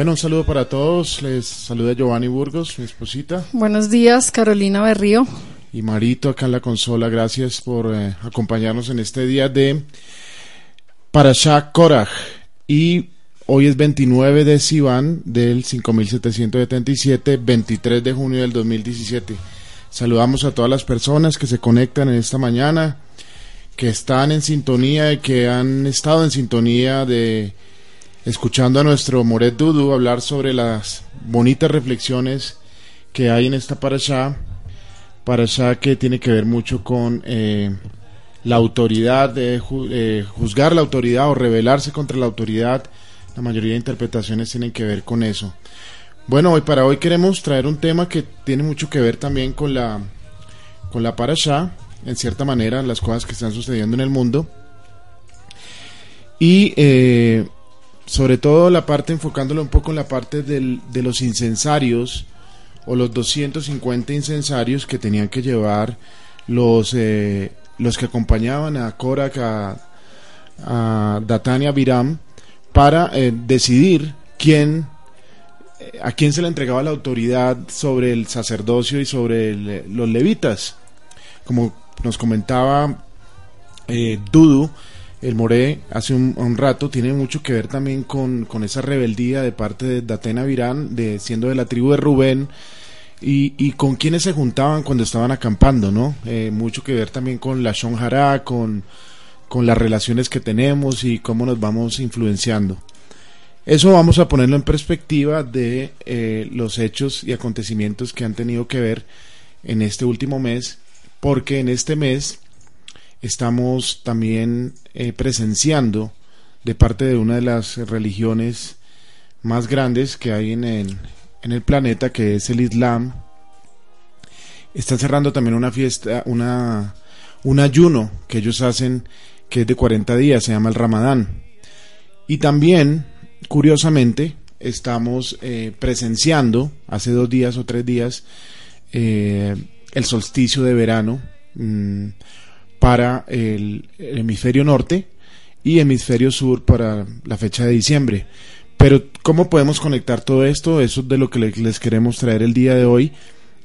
Bueno, un saludo para todos. Les saluda Giovanni Burgos, mi esposita. Buenos días, Carolina Berrío. Y Marito acá en la consola. Gracias por eh, acompañarnos en este día de Parashah Korach. Y hoy es 29 de Sivan del 5777, 23 de junio del 2017. Saludamos a todas las personas que se conectan en esta mañana, que están en sintonía y que han estado en sintonía de escuchando a nuestro Moret Dudu hablar sobre las bonitas reflexiones que hay en esta parasha, parasha que tiene que ver mucho con eh, la autoridad, de eh, juzgar la autoridad o rebelarse contra la autoridad. La mayoría de interpretaciones tienen que ver con eso. Bueno, hoy para hoy queremos traer un tema que tiene mucho que ver también con la con la parasha, en cierta manera, las cosas que están sucediendo en el mundo. Y eh, sobre todo la parte, enfocándolo un poco en la parte del, de los incensarios o los 250 incensarios que tenían que llevar los, eh, los que acompañaban a Korak, a, a Datania Biram, para eh, decidir quién, eh, a quién se le entregaba la autoridad sobre el sacerdocio y sobre los levitas. Como nos comentaba Dudu, el Moré hace un, rato tiene mucho que ver también con, esa rebeldía de parte de Datena Virán, de, siendo de la tribu de Rubén, y, con quienes se juntaban cuando estaban acampando, ¿no? Eh, mucho que ver también con la Shonjara, con, con las relaciones que tenemos y cómo nos vamos influenciando. Eso vamos a ponerlo en perspectiva de eh, los hechos y acontecimientos que han tenido que ver en este último mes, porque en este mes estamos también eh, presenciando de parte de una de las religiones más grandes que hay en el, en el planeta, que es el Islam. Está cerrando también una fiesta, una, un ayuno que ellos hacen que es de 40 días, se llama el Ramadán. Y también, curiosamente, estamos eh, presenciando, hace dos días o tres días, eh, el solsticio de verano. Mm, para el, hemisferio norte y hemisferio sur para la fecha de diciembre. Pero ¿cómo podemos conectar todo esto? Eso es de lo que les queremos traer el día de hoy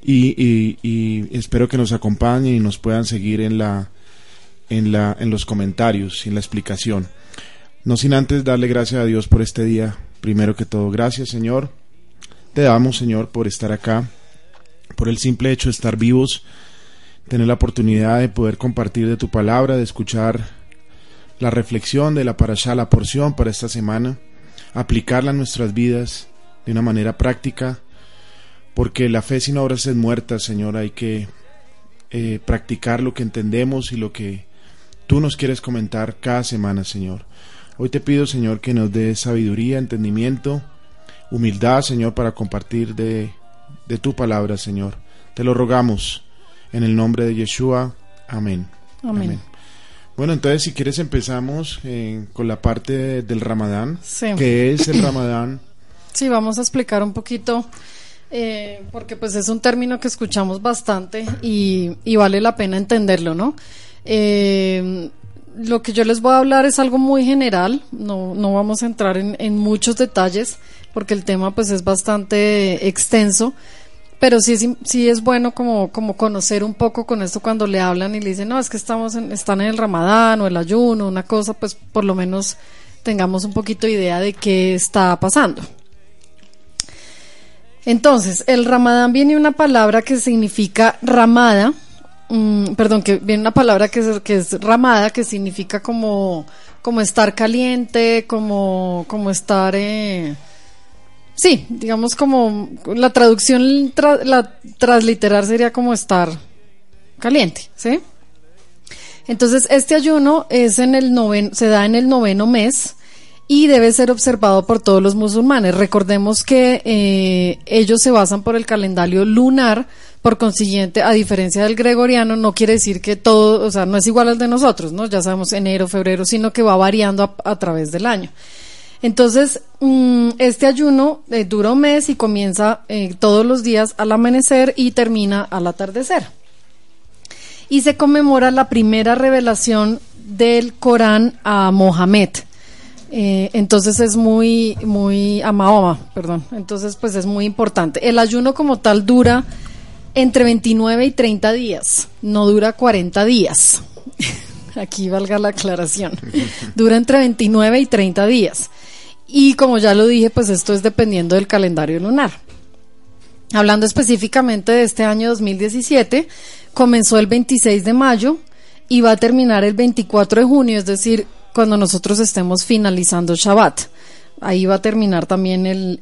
y, espero que nos acompañen y nos puedan seguir en, la, en, la, en los comentarios y en la explicación. No sin antes darle gracias a Dios por este día. Primero que todo, gracias Señor. Te damos Señor por estar acá, por el simple hecho de estar vivos tener la oportunidad de poder compartir de tu palabra, de escuchar la reflexión de la parasha, la porción para esta semana, aplicarla en nuestras vidas de una manera práctica, porque la fe sin obras es muerta, Señor, hay que eh, practicar lo que entendemos y lo que tú nos quieres comentar cada semana, Señor. Hoy te pido, Señor, que nos des sabiduría, entendimiento, humildad, Señor, para compartir de, de tu palabra, Señor. Te lo rogamos en el nombre de Yeshua. Amén. Amén. Bueno, entonces si quieres empezamos eh, con la parte del Ramadán. Sí. ¿Qué es el Ramadán? Sí, vamos a explicar un poquito, eh, porque pues es un término que escuchamos bastante y, vale la pena entenderlo, ¿no? Eh, lo que yo les voy a hablar es algo muy general, no, no vamos a entrar en, en muchos detalles, porque el tema pues es bastante extenso pero sí es, sí es bueno como, como conocer un poco con esto cuando le hablan y le dicen, no, es que estamos en, están en el ramadán o el ayuno, una cosa, pues por lo menos tengamos un poquito de idea de qué está pasando. Entonces, el ramadán viene una palabra que significa ramada, mm, perdón, que viene una palabra que es, que es ramada, que significa como, como estar caliente, como, como estar, eh, sí, digamos como, la traducción, la transliterar sería como estar caliente, ¿sí? Entonces, este ayuno es en el noven, se da en el noveno mes, y debe ser observado por todos los musulmanes. Recordemos que eh, ellos se basan por el calendario lunar, por consiguiente, a diferencia del gregoriano, no quiere decir que todo, o sea, no es igual al de nosotros, ¿no? Ya sabemos enero, febrero, sino que va variando a, través del año. Entonces, mm, este ayuno eh, dura un mes y comienza eh, todos los días al amanecer y termina al atardecer. Y se conmemora la primera revelación del Corán a Mohammed. Eh, entonces es muy, muy, a Mahoma, perdón. Entonces, pues es muy importante. El ayuno como tal dura entre 29 y 30 días, no dura 40 días. Aquí valga la aclaración. Dura entre 29 y 30 días. Y como ya lo dije, pues esto es dependiendo del calendario lunar. Hablando específicamente de este año 2017, comenzó el 26 de mayo y va a terminar el 24 de junio, es decir, cuando nosotros estemos finalizando Shabbat. Ahí va a terminar también el,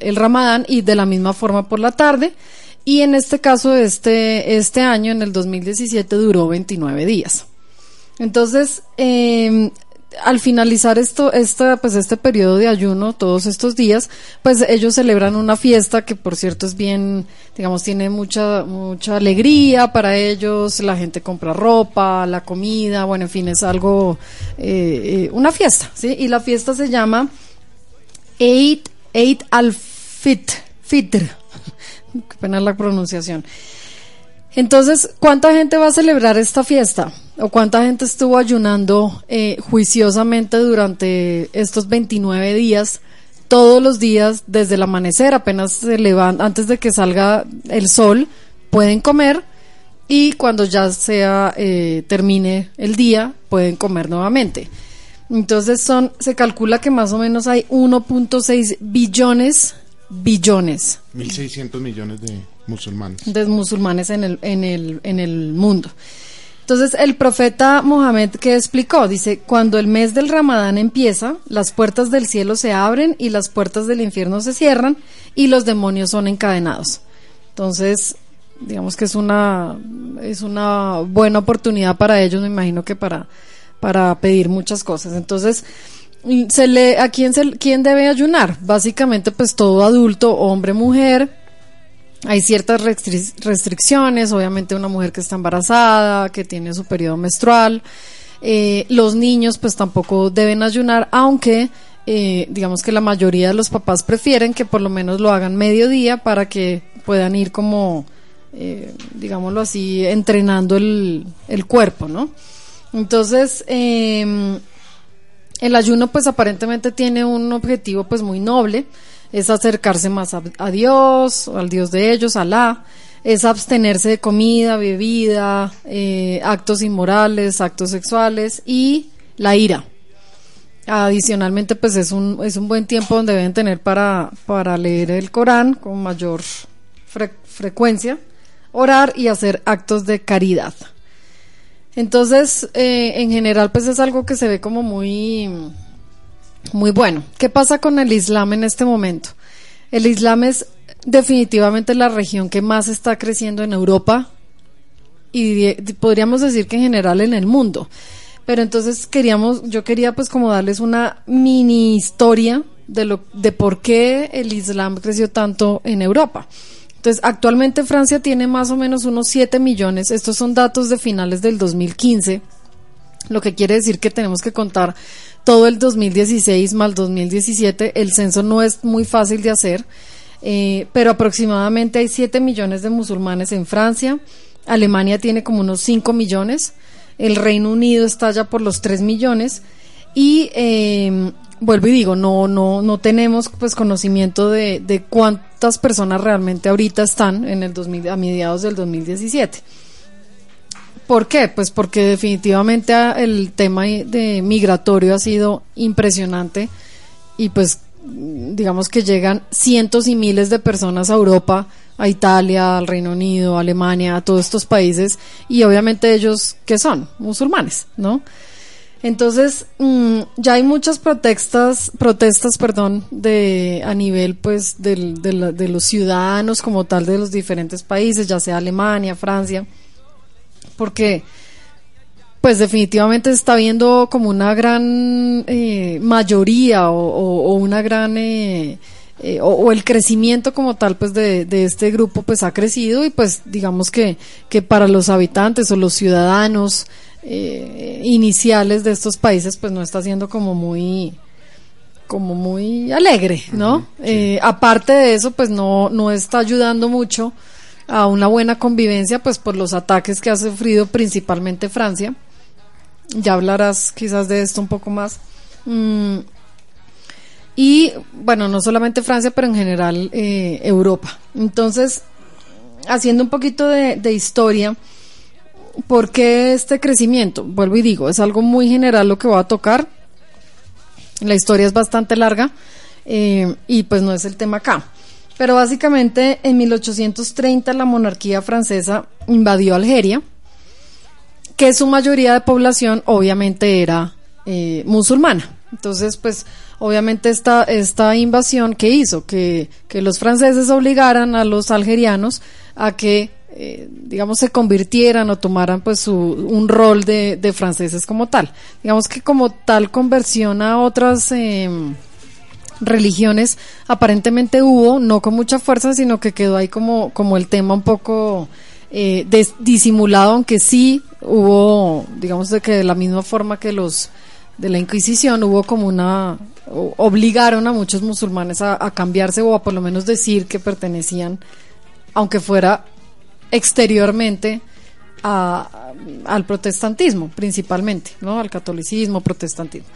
el, Ramadán y de la misma forma por la tarde. Y en este caso, este, este año, en el 2017, duró 29 días. Entonces, eh, al finalizar esto, esta, pues este periodo de ayuno, todos estos días, pues ellos celebran una fiesta que por cierto es bien, digamos, tiene mucha, mucha alegría para ellos, la gente compra ropa, la comida, bueno, en fin, es algo, eh, eh, una fiesta, ¿sí? Y la fiesta se llama Eid, Eid al-Fitr, Fitr, qué pena la pronunciación. Entonces, ¿cuánta gente va a celebrar esta fiesta? ¿O cuánta gente estuvo ayunando eh, juiciosamente durante estos 29 días, todos los días, desde el amanecer, apenas se levantan, antes de que salga el sol, pueden comer y cuando ya sea eh, termine el día, pueden comer nuevamente. Entonces son, se calcula que más o menos hay 1.6 billones, billones. 1.600 millones de musulmanes. De musulmanes en el, en el, en el mundo. Entonces el profeta Mohammed que explicó, dice, cuando el mes del Ramadán empieza, las puertas del cielo se abren y las puertas del infierno se cierran y los demonios son encadenados. Entonces, digamos que es una, es una buena oportunidad para ellos, me imagino que para, para pedir muchas cosas. Entonces, se le, ¿a quién, se, quién debe ayunar? Básicamente, pues todo adulto, hombre, mujer, hay ciertas restricciones, obviamente una mujer que está embarazada, que tiene su periodo menstrual. Eh, los niños pues tampoco deben ayunar, aunque eh, digamos que la mayoría de los papás prefieren que por lo menos lo hagan mediodía para que puedan ir como, eh, digámoslo así, entrenando el, el cuerpo, ¿no? Entonces, em, el ayuno pues aparentemente tiene un objetivo pues muy noble, es acercarse más a, Dios, al Dios de ellos, Alá, es abstenerse de comida, bebida, eh, actos inmorales, actos sexuales y la ira. Adicionalmente, pues es un, es un buen tiempo donde deben tener para, para leer el Corán con mayor frecuencia, orar y hacer actos de caridad. Entonces, eh, en general, pues es algo que se ve como muy muy bueno. ¿Qué pasa con el Islam en este momento? El Islam es definitivamente la región que más está creciendo en Europa y podríamos decir que en general en el mundo. Pero entonces queríamos, yo quería pues como darles una mini historia de lo de por qué el Islam creció tanto en Europa. Entonces, actualmente Francia tiene más o menos unos 7 millones. Estos son datos de finales del 2015, lo que quiere decir que tenemos que contar todo el 2016 más 2017. El censo no es muy fácil de hacer, eh, pero aproximadamente hay 7 millones de musulmanes en Francia. Alemania tiene como unos 5 millones. El Reino Unido está ya por los 3 millones. Y eh, vuelvo y digo, no, no, no tenemos pues conocimiento de, cuántas personas realmente ahorita están en el 2000, a mediados del 2017. ¿Por qué? Pues porque definitivamente el tema de migratorio ha sido impresionante y pues digamos que llegan cientos y miles de personas a Europa, a Italia, al Reino Unido, a Alemania, a todos estos países, y obviamente ellos, ¿qué son? Musulmanes, ¿no? Entonces, mm, ya hay muchas protestas, protestas, perdón, de, a nivel, pues, del, de, de los ciudadanos como tal de los diferentes países, ya sea Alemania, Francia, porque, pues definitivamente se está viendo como una gran eh, mayoría o, una gran eh, eh, o, el crecimiento como tal pues de, de, este grupo pues ha crecido y pues digamos que, que para los habitantes o los ciudadanos iniciales de estos países pues no está siendo como muy como muy alegre, ¿no? aparte de eso, pues no, no está ayudando mucho a una buena convivencia, pues por los ataques que ha sufrido principalmente Francia ya hablarás quizás de esto un poco más. Mm, y bueno, no solamente Francia, pero en general eh, Europa. Entonces, haciendo un poquito de, historia, ¿por qué este crecimiento? Vuelvo y digo, es algo muy general lo que voy a tocar. La historia es bastante larga eh, y pues no es el tema acá. Pero básicamente en 1830 la monarquía francesa invadió Algeria que su mayoría de población obviamente era eh, musulmana. Entonces, pues obviamente esta, esta invasión que hizo que, los franceses obligaran a los algerianos a que, eh, digamos, se convirtieran o tomaran pues su, un rol de, de, franceses como tal. Digamos que como tal conversión a otras... Em, religiones aparentemente hubo, no con mucha fuerza, sino que quedó ahí como, como el tema un poco eh, disimulado, aunque sí hubo, digamos de que de la misma forma que los de la Inquisición hubo como una obligaron a muchos musulmanes a, cambiarse o a por lo menos decir que pertenecían, aunque fuera exteriormente al protestantismo principalmente, ¿no? Al catolicismo, protestantismo.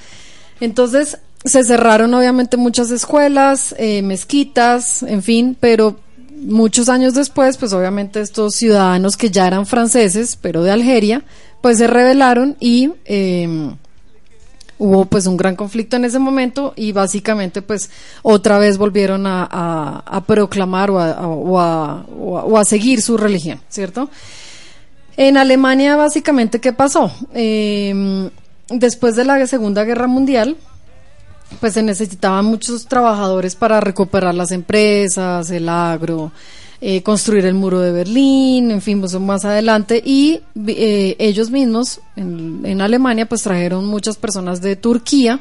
Entonces se cerraron obviamente muchas escuelas, eh, mezquitas, en fin, pero muchos años después, pues obviamente estos ciudadanos que ya eran franceses, pero de Algeria, pues se rebelaron y em, hubo pues un gran conflicto en ese momento y básicamente pues otra vez volvieron a, proclamar o a, o, a, seguir su religión, ¿cierto? En Alemania básicamente ¿qué pasó? Em, después de la Segunda Guerra Mundial, pues se necesitaban muchos trabajadores para recuperar las empresas, el agro, eh, construir el muro de Berlín, en fin, más adelante. Y eh, ellos mismos en, Alemania pues trajeron muchas personas de Turquía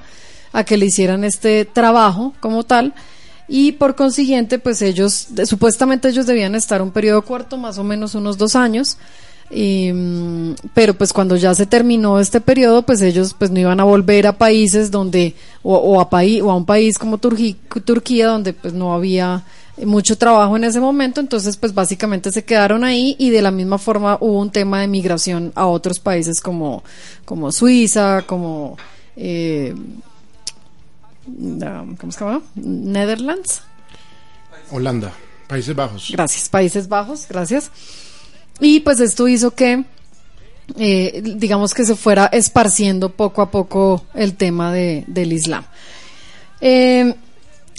a que le hicieran este trabajo como tal. Y por consiguiente, pues ellos, supuestamente ellos debían estar un periodo corto, más o menos unos dos años. Mm, pero pues cuando ya se terminó este periodo, pues ellos pues no iban a volver a países donde, o, a, país, o a un país como Turquía, donde pues no había mucho trabajo en ese momento, entonces pues básicamente se quedaron ahí y de la misma forma hubo un tema de migración a otros países como, como Suiza, como... Eh, ¿Cómo se llama? Netherlands. Holanda, Países Bajos. Gracias, Países Bajos, gracias. Y pues esto hizo que, eh, digamos que se fuera esparciendo poco a poco el tema de, del Islam. Eh,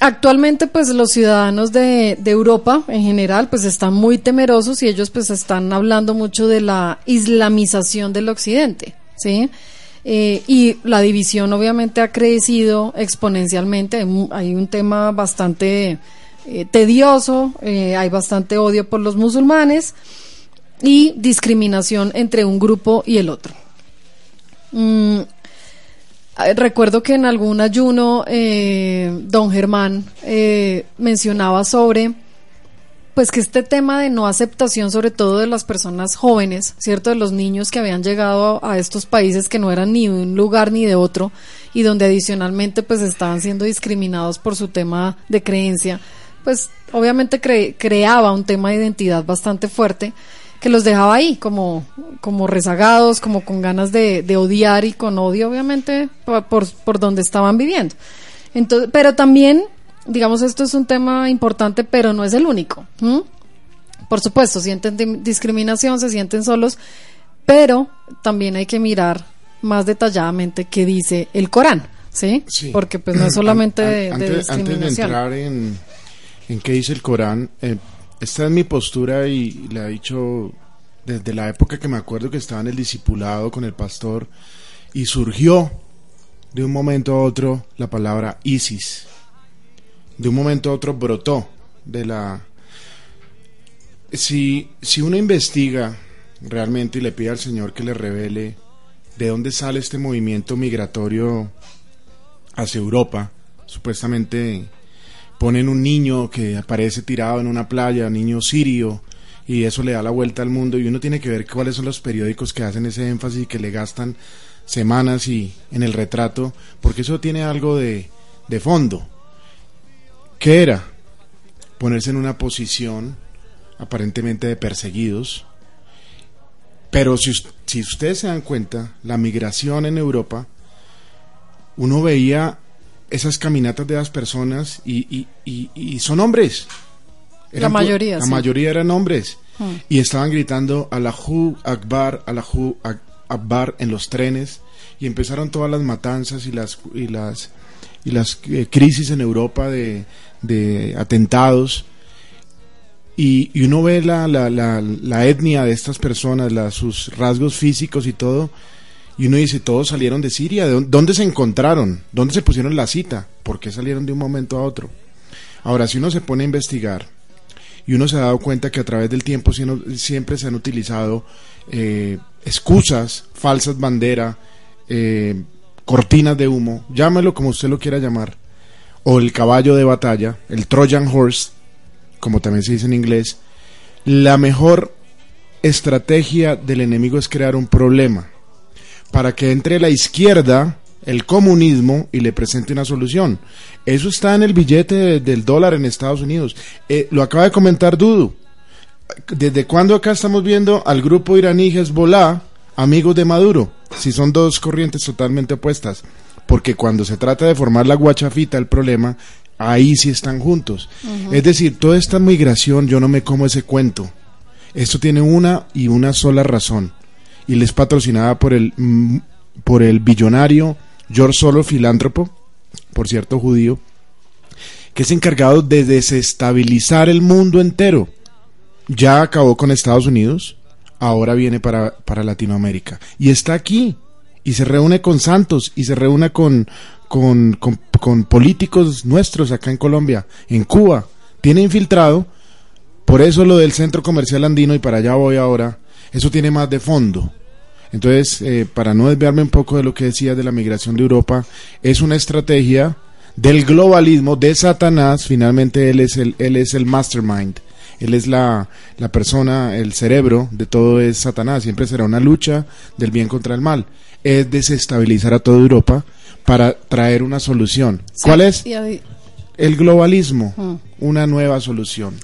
actualmente pues los ciudadanos de, de, Europa en general pues están muy temerosos y ellos pues están hablando mucho de la islamización del occidente, ¿sí? Eh, y la división obviamente ha crecido exponencialmente, hay un tema bastante tedioso, hay bastante odio por los musulmanes y discriminación entre un grupo y el otro. Mm, recuerdo que en algún ayuno eh, don Germán eh, mencionaba sobre pues que este tema de no aceptación sobre todo de las personas jóvenes, ¿cierto? De los niños que habían llegado a, estos países que no eran ni de un lugar ni de otro y donde adicionalmente pues estaban siendo discriminados por su tema de creencia, pues obviamente creaba un tema de identidad bastante fuerte que los dejaba ahí, como, como rezagados, como con ganas de, de odiar y con odio, obviamente, por, por, donde estaban viviendo. Entonces, pero también, digamos, esto es un tema importante, pero no es el único. Por supuesto, sienten discriminación, se sienten solos, pero también hay que mirar más detalladamente qué dice el Corán ¿sí? Sí. Porque pues no es solamente An- de, de antes, antes de entrar en, en qué dice el Corán, eh, esta es mi postura y, la he dicho desde la época que me acuerdo que estaba en el discipulado con el pastor y surgió de un momento a otro la palabra ISIS. De un momento a otro brotó de la... Si, si uno investiga realmente y le pide al Señor que le revele de dónde sale este movimiento migratorio hacia Europa, supuestamente ponen un niño que aparece tirado en una playa, niño sirio, y eso le da la vuelta al mundo y uno tiene que ver cuáles son los periódicos que hacen ese énfasis y que le gastan semanas y en el retrato, porque eso tiene algo de, de fondo. ¿Qué era? Ponerse en una posición aparentemente de perseguidos, pero si, si ustedes se dan cuenta, la migración en Europa, uno veía esas caminatas de las personas y, y- y- y son hombres. La mayoría, La sí. mayoría eran hombres. Mm. Y estaban gritando Allahu Akbar, Allahu Ak- Akbar en los trenes. Y empezaron todas las matanzas y las, y las, y las eh, crisis en Europa de, de atentados. Y, y uno ve la, la, la, la etnia de estas personas, sus rasgos físicos y todo, y uno dice, todos salieron de Siria, ¿de dónde, se encontraron? ¿Dónde se pusieron la cita? ¿Por qué salieron de un momento a otro? Ahora, si uno se pone a investigar, y uno se ha dado cuenta que a través del tiempo siempre se han utilizado eh, excusas, falsas banderas, eh, cortinas de humo, llámelo como usted lo quiera llamar, o el caballo de batalla, el Trojan Horse, como también se dice en inglés, la mejor estrategia del enemigo es crear un problema para que entre la izquierda, el comunismo, y le presente una solución. Eso está en el billete de- del dólar en Estados Unidos. Eh, lo acaba de comentar Dudu. ¿Desde cuándo acá estamos viendo al grupo iraní Hezbollah, amigos de Maduro? Si son dos corrientes totalmente opuestas. Porque cuando se trata de formar la guachafita, el problema, ahí sí están juntos. Es decir, toda esta migración, yo no me como ese cuento. Esto tiene una y una sola razón. Y les patrocinada por el, mm, por el billonario George Soros, filántropo, por cierto judío, que es encargado de desestabilizar el mundo entero. Ya acabó con Estados Unidos, ahora viene para, para Latinoamérica. Y está aquí. Y se reúne con santos y se reúne con, con, con políticos nuestros acá en Colombia, en Cuba. Tiene infiltrado. Por eso lo del centro comercial andino, y para allá voy ahora, eso tiene más de fondo. Entonces, eh, para no desviarme un poco de lo que decía de la migración de Europa, es una estrategia del globalismo, de Satanás, finalmente él es el, él es el mastermind, él es la, la persona, el cerebro de todo es Satanás, siempre será una lucha del bien contra el mal, es desestabilizar a toda Europa para traer una solución. Sí, ¿Cuál es? El globalismo, Mm. una nueva solución.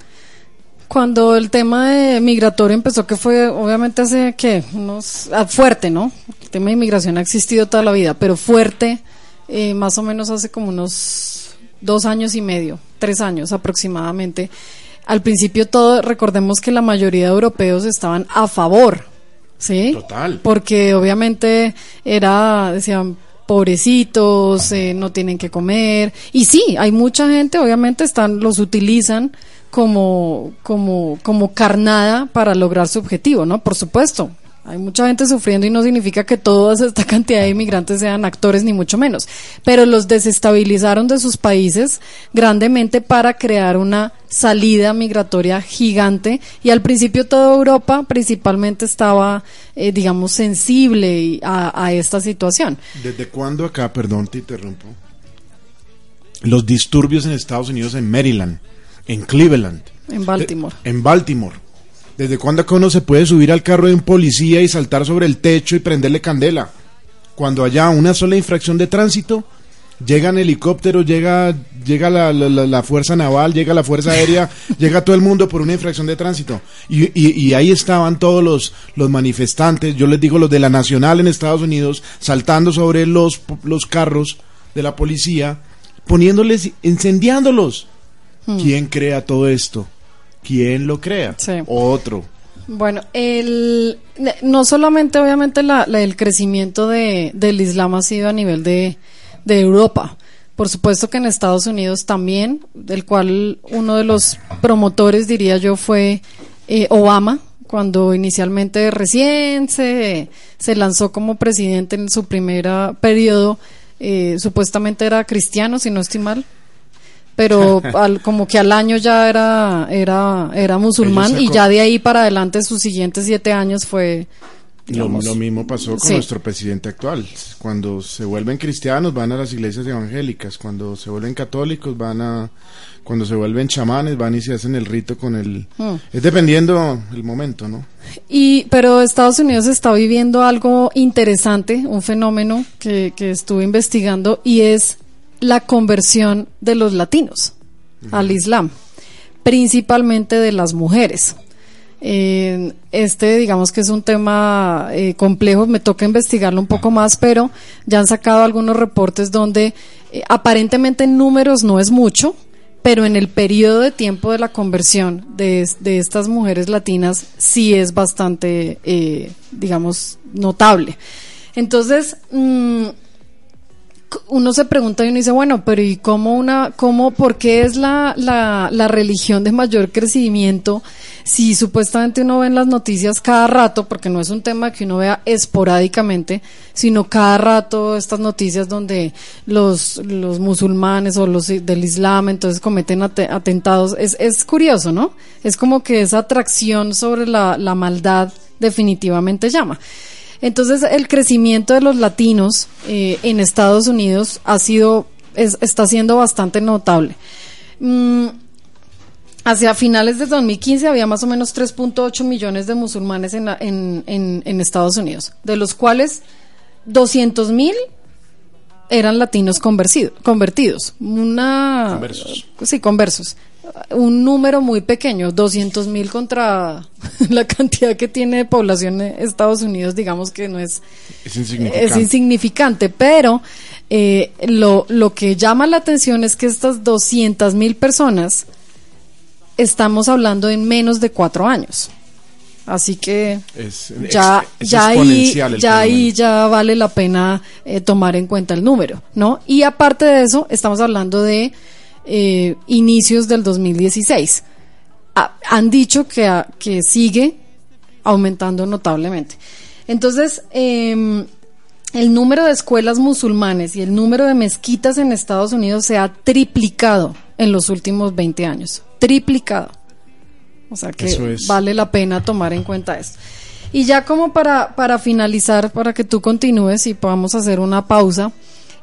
Cuando el tema de migratorio empezó, que fue obviamente hace que unos ah, fuerte, ¿no? El tema de inmigración ha existido toda la vida, pero fuerte, eh, más o menos hace como unos dos años y medio, tres años aproximadamente. Al principio todo, recordemos que la mayoría de europeos estaban a favor, ¿sí? Total. Porque obviamente era, decían, pobrecitos, eh, no tienen que comer. Y sí, hay mucha gente, obviamente están, los utilizan como, como, como carnada para lograr su objetivo, ¿no? Por supuesto. Hay mucha gente sufriendo y no significa que toda esta cantidad de inmigrantes sean actores, ni mucho menos. Pero los desestabilizaron de sus países grandemente para crear una salida migratoria gigante. Y al principio toda Europa principalmente estaba, eh, digamos, sensible a, a esta situación. ¿Desde cuándo acá, perdón, te interrumpo? Los disturbios en Estados Unidos, en Maryland, en Cleveland, En Baltimore. de- en Baltimore. ¿Desde cuándo acá uno se puede subir al carro de un policía y saltar sobre el techo y prenderle candela? Cuando haya una sola infracción de tránsito, llegan helicópteros, llega, llega la, la- la- la fuerza naval, llega la fuerza aérea, llega todo el mundo por una infracción de tránsito. Y, y- y ahí estaban todos los, los manifestantes, yo les digo los de la Nacional en Estados Unidos, saltando sobre los, los carros de la policía, poniéndoles, incendiándolos. ¿Quién crea todo esto? ¿Quién lo crea? Sí. Otro. Bueno, el, no solamente obviamente la, la- el crecimiento de, del Islam ha sido a nivel de, de Europa. Por supuesto que en Estados Unidos también, del cual uno de los promotores, diría yo, fue eh, Obama, cuando inicialmente recién se, se lanzó como presidente en su primer periodo, eh, supuestamente era cristiano, si no estoy mal, pero como que al año ya era, era, era musulmán y ya de ahí para adelante sus siguientes siete años fue... lo, mismo pasó con nuestro presidente actual. Cuando se vuelven cristianos van a las iglesias evangélicas, cuando se vuelven católicos van a cuando se vuelven chamanes van y se hacen el rito con el hmm. es dependiendo el momento no y pero Estados Unidos está viviendo algo interesante un fenómeno que, que estuve investigando y es la conversión de los latinos al Islam principalmente de las mujeres. Eh, este digamos que es un tema eh, complejo, me toca investigarlo un poco más, pero ya han sacado algunos reportes donde eh, aparentemente en números no es mucho, pero en el periodo de tiempo de la conversión de, estas mujeres latinas sí es bastante, digamos, notable. Entonces, mm, uno se pregunta y uno dice, bueno, pero ¿y cómo una, cómo, por qué es la, la, la religión de mayor crecimiento? si supuestamente uno ve en las noticias cada rato, porque no es un tema que uno vea esporádicamente, sino cada rato estas noticias donde los, los musulmanes o los del Islam entonces cometen atentados, es, es curioso, ¿no? Es como que esa atracción sobre la, la maldad definitivamente llama. Entonces el crecimiento de los latinos eh, en Estados Unidos ha sido, es, está siendo bastante notable. Mm, Hacia finales de 2015 había más o menos 3.8 millones de musulmanes en, en, en, Estados Unidos, de los cuales 200 mil eran latinos convertidos. Una, conversos. Sí, conversos. Un número muy pequeño, 200 mil contra la cantidad que tiene de población en Estados Unidos, digamos que no es, es insignificante. Es insignificante pero eh, lo, lo que llama la atención es que estas 200 mil personas estamos hablando en menos de cuatro años. Así que ya, ya, ahí, ya ahí ya vale la pena eh, tomar en cuenta el número, ¿no? Y aparte de eso, estamos hablando de eh, inicios del 2016. Ah, han dicho que, que sigue aumentando notablemente. Entonces, em, el número de escuelas musulmanes y el número de mezquitas en Estados Unidos se ha triplicado en los últimos 20 años triplicado. O sea que vale la pena tomar en cuenta esto. Y ya como para, para finalizar, para que tú continúes y podamos hacer una pausa,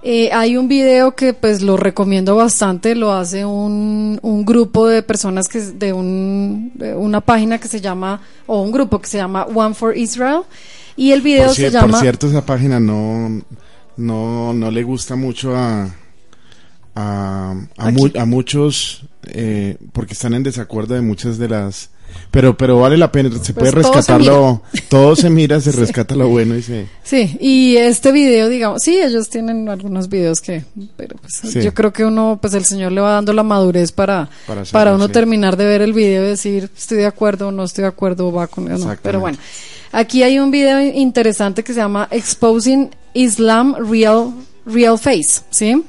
eh, hay un video que pues lo recomiendo bastante, lo hace un, un grupo de personas que de, un, una página que se llama, o un grupo que se llama One for Israel, y el video se llama... Por cierto, esa página no, no, no le gusta mucho a, a, a, muchos eh, porque están en desacuerdo de muchas de las pero pero vale la pena se puede pues rescatarlo todo se mira se rescata lo bueno y se sí y este video digamos sí ellos tienen algunos videos que pero pues yo creo que uno pues el señor le va dando la madurez para para, uno terminar de ver el video y decir estoy de acuerdo o no estoy de acuerdo va con no pero bueno aquí hay un video interesante que se llama exposing Islam real real face sí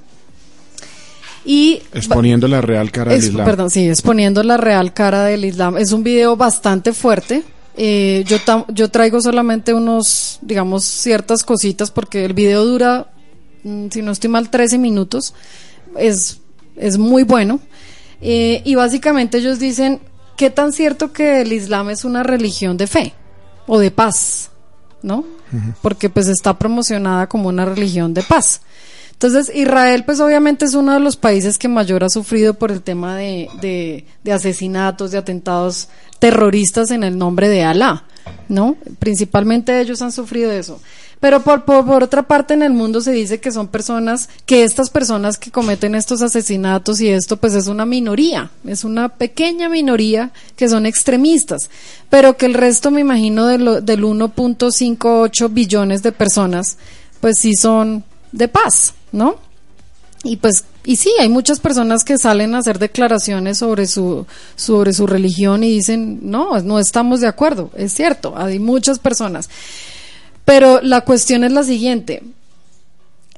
y exponiendo la real cara del Islam. Perdón, sí, exponiendo la real cara del Islam. Es un video bastante fuerte. Eh, yo, yo traigo solamente unos, digamos, ciertas cositas porque el video dura, mm, si no estoy mal, 13 minutos. Es, es muy bueno. Eh, y básicamente ellos dicen, ¿qué tan cierto que el Islam es una religión de fe o de paz? ¿No? Porque pues está promocionada como una religión de paz. Entonces, Israel, pues obviamente es uno de los países que mayor ha sufrido por el tema de, asesinatos, de atentados terroristas en el nombre de Alá, ¿no? Principalmente ellos han sufrido eso. Pero por, por, otra parte en el mundo se dice que son personas, que estas personas que cometen estos asesinatos y esto pues es una minoría, es una pequeña minoría que son extremistas, pero que el resto me imagino de lo, del 1.58 billones de personas pues sí son de paz. ¿no? Y pues, y sí, hay muchas personas que salen a hacer declaraciones sobre su, sobre su religión y dicen, no, no estamos de acuerdo, es cierto, hay muchas personas. Pero la cuestión es la siguiente,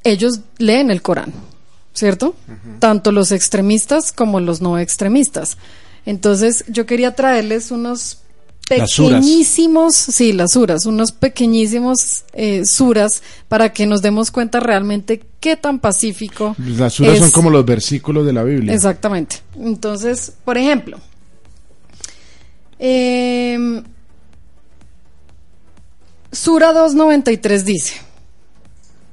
ellos leen el Corán, ¿cierto? Tanto los extremistas como los no extremistas. Entonces, yo quería traerles unos pequeñísimos, sí, las suras, unos pequeñísimos eh, suras para que nos demos cuenta realmente qué tan pacífico. Las suras son como los versículos de la Biblia. Exactamente. Entonces, por ejemplo, eh, Sura 293 dice,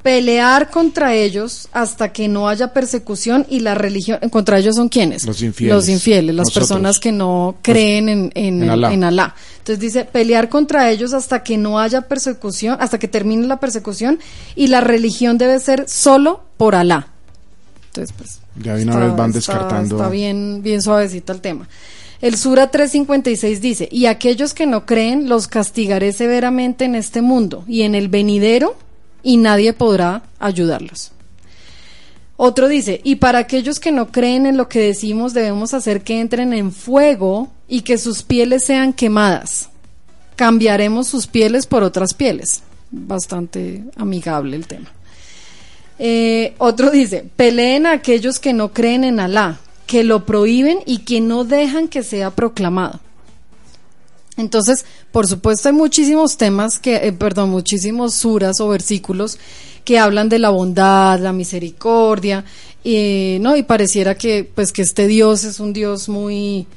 pelear contra ellos hasta que no haya persecución y la religión, contra ellos son quienes? Los infieles. Los infieles, las personas que no creen en, en, Alá. Entonces dice, pelear contra ellos hasta que no haya persecución, hasta que termine la persecución y la religión debe ser solo por Alá. Entonces, pues... Ya de una vez van descartando. Está, bien, bien suavecito el tema. El Sura 356 dice, y aquellos que no creen los castigaré severamente en este mundo y en el venidero y nadie podrá ayudarlos. Otro dice, y para aquellos que no creen en lo que decimos debemos hacer que entren en fuego y que sus pieles sean quemadas. Cambiaremos sus pieles por otras pieles. Bastante amigable el tema. Eh, otro dice, peleen a aquellos que no creen en Alá, que lo prohíben y que no dejan que sea proclamado. Entonces, por supuesto, hay muchísimos temas que, eh, perdón, muchísimos suras o versículos que hablan de la bondad, la misericordia, y, ¿no? Y pareciera que, pues, que este Dios es un Dios muy,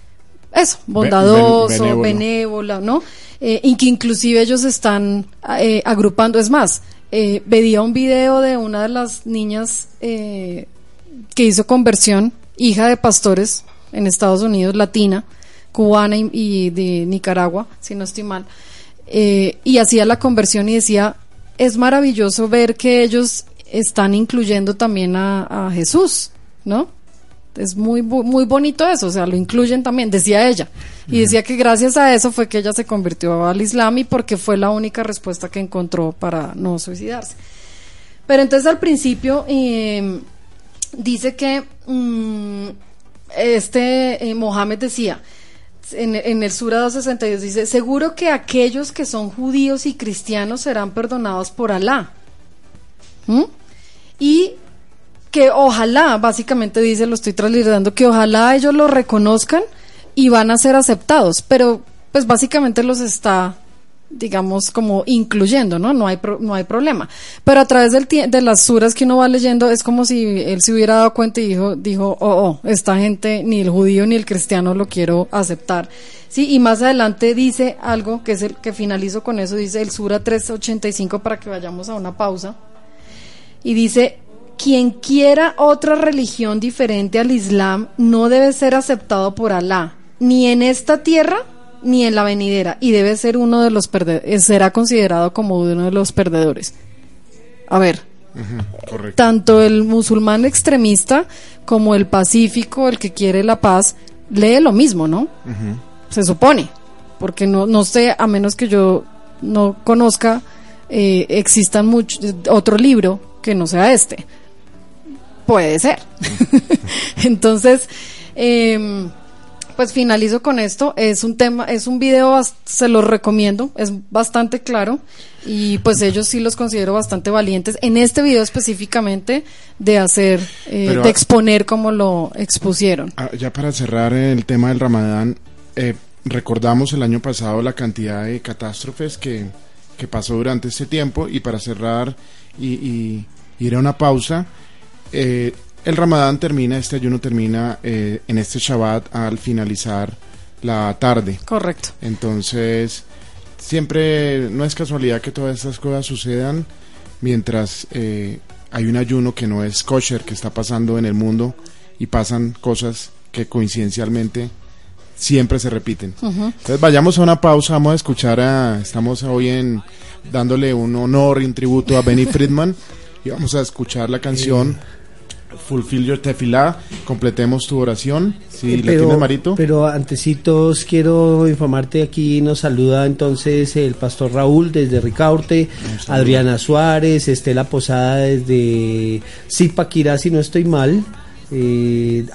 eso, bondadoso, benévolo, ¿no? Eh, y que inclusive ellos están eh, agrupando. Es más, veía un video de una de las niñas que hizo conversión hija de pastores en Estados Unidos, latina, cubana y, de Nicaragua, si no estoy mal, eh, y hacía la conversión y decía, es maravilloso ver que ellos están incluyendo también a, Jesús, ¿no? Es muy, muy bonito eso, o sea, lo incluyen también, decía ella. Y decía que gracias a eso fue que ella se convirtió al Islam y porque fue la única respuesta que encontró para no suicidarse. Pero entonces al principio... Eh, dice que mm, este eh, Mohammed decía, en, el Sura 262 dice, seguro que aquellos que son judíos y cristianos serán perdonados por Alá. ¿Mm? Y que ojalá, básicamente dice, lo estoy trasladando, que ojalá ellos lo reconozcan y van a ser aceptados, pero pues básicamente los está digamos, como incluyendo, ¿no? No hay, no hay problema. Pero a través del de las suras que uno va leyendo, es como si él se hubiera dado cuenta y dijo, dijo, oh, oh, esta gente, ni el judío ni el cristiano lo quiero aceptar. Sí, y más adelante dice algo, que es el que finalizo con eso, dice el Sura 385 para que vayamos a una pausa. Y dice, quien quiera otra religión diferente al Islam no debe ser aceptado por Alá, ni en esta tierra ni en la venidera y debe ser uno de los perdedores, eh, será considerado como uno de los perdedores. A ver, tanto el musulmán extremista como el pacífico, el que quiere la paz, lee lo mismo, ¿no? Se supone, porque no, no sé, a menos que yo no conozca, eh, existan mucho, otro libro que no sea este. Puede ser. Entonces, eh, pues finalizo con esto. Es un tema, es un video, se los recomiendo, es bastante claro y pues ellos sí los considero bastante valientes en este video específicamente de hacer, eh, de exponer como lo expusieron. Ah, ya para cerrar el tema del Ramadán, eh, recordamos el año pasado la cantidad de catástrofes que, que pasó durante este tiempo y para cerrar y, y ir a una pausa. Eh, el Ramadán termina, este ayuno termina eh, en este Shabbat al finalizar la tarde. Correcto. Entonces, siempre no es casualidad que todas estas cosas sucedan mientras eh, hay un ayuno que no es kosher, que está pasando en el mundo y pasan cosas que coincidencialmente siempre se repiten. Entonces vayamos a una pausa, vamos a escuchar a, estamos hoy en dándole un honor y un tributo a Benny Friedman y vamos a escuchar la canción Fulfill Your Tefillah, completemos tu oración. Si eh, Marito. Pero antecitos quiero informarte aquí, nos saluda entonces el pastor Raúl desde Ricaurte, Adriana Suárez, Estela Posada desde Zipaquirá, si no estoy mal. Eh,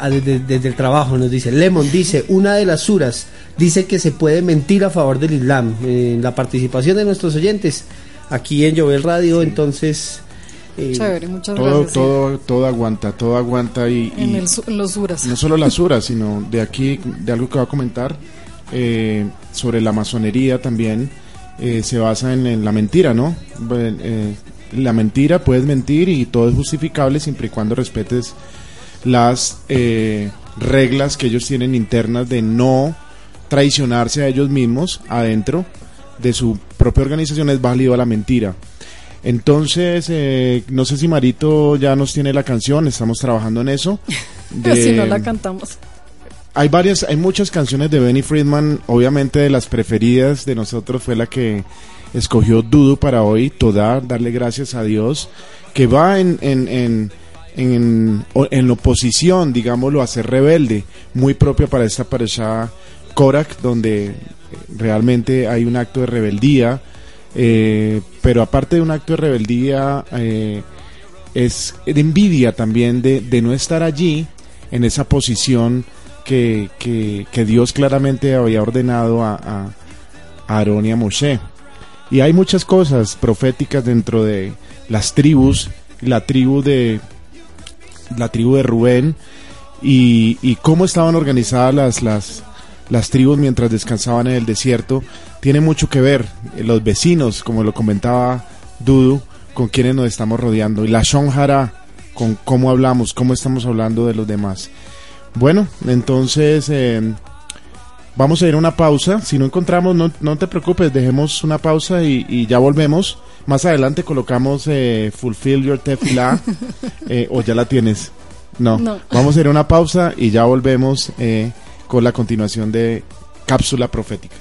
desde, el trabajo nos dice Lemon dice una de las suras dice que se puede mentir a favor del Islam en la participación de nuestros oyentes aquí en Jovel Radio entonces Eh, Chévere, muchas todo, gracias. Todo, todo aguanta, todo aguanta y... En, los uras. No solo las uras, sino de aquí, de algo que va a comentar, eh, sobre la masonería también, eh, se basa en, la mentira, ¿no? la mentira, puedes mentir y todo es justificable siempre y cuando respetes las reglas que ellos tienen internas de no traicionarse a ellos mismos adentro de su propia organización es válido a la mentira. Entonces, eh, no sé si Marito ya nos tiene la canción, estamos trabajando en eso. si no la cantamos. Hay varias, hay muchas canciones de Benny Friedman, obviamente de las preferidas de nosotros fue la que escogió Dudu para hoy, toda, darle gracias a Dios, que va en, en, en, en, en oposición, digámoslo, a ser rebelde, muy propia para esta pareja Korak, donde realmente hay un acto de rebeldía, eh, pero aparte de un acto de rebeldía, eh, es de envidia también de, no estar allí en esa posición que, Dios claramente había ordenado a, a, Aarón y a Moshe. Y hay muchas cosas proféticas dentro de las tribus, la tribu de la tribu de Rubén y, cómo estaban organizadas las tribus mientras descansaban en el desierto, tiene mucho que ver eh, los vecinos, como lo comentaba Dudu, con quienes nos estamos rodeando, y la Shonjara, con cómo hablamos, cómo estamos hablando de los demás. Bueno, entonces eh, vamos a ir a una pausa. Si no encontramos, no, no te preocupes, dejemos una pausa y, ya volvemos. Más adelante colocamos eh, Fulfill Your Tefillah, o ya la tienes. No. no. vamos a ir a una pausa y ya volvemos con la continuación de Cápsula Profética.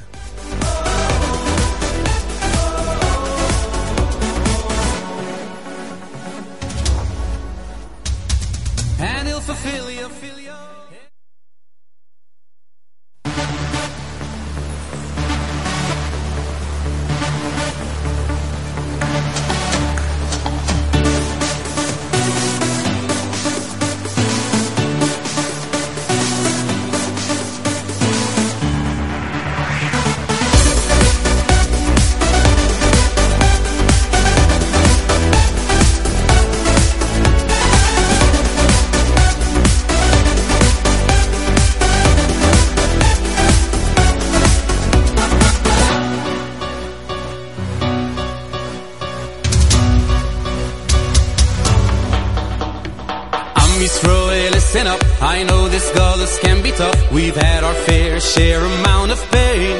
mixing up. I know this Gullus can be tough. We've had our fair share amount of pain.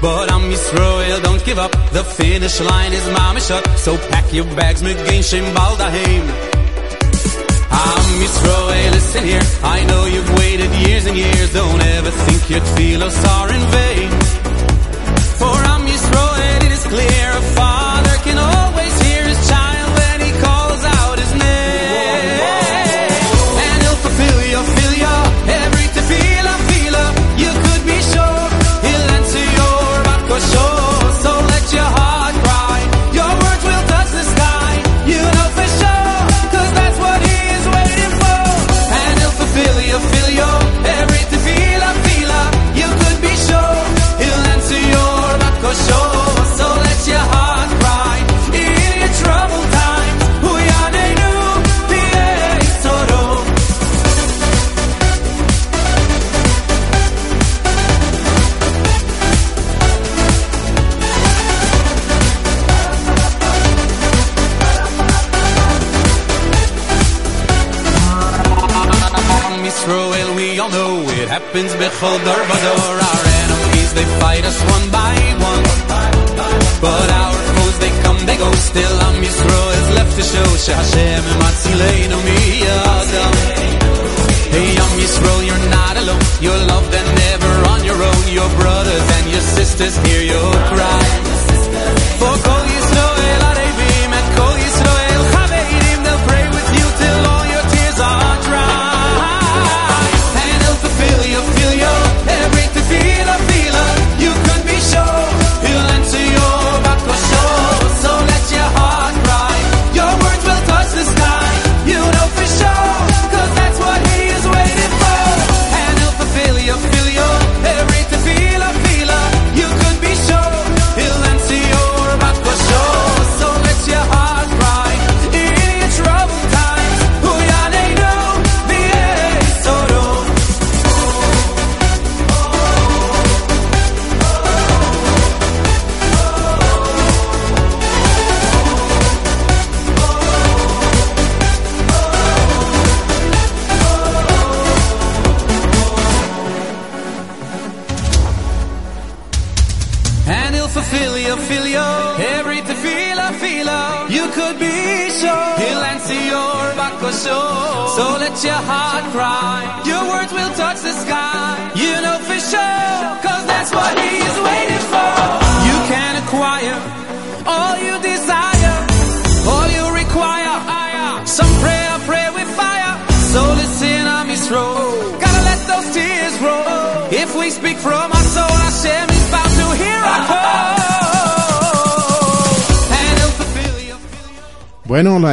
But I'm Yisrael, don't give up. The finish line is mama shut. So pack your bags, McGain, Shem, Baldaheim. I'm Yisrael, listen here. I know you've waited years and years. Don't ever think your tefillos are in vain. For I'm Yisrael, it is clear. for the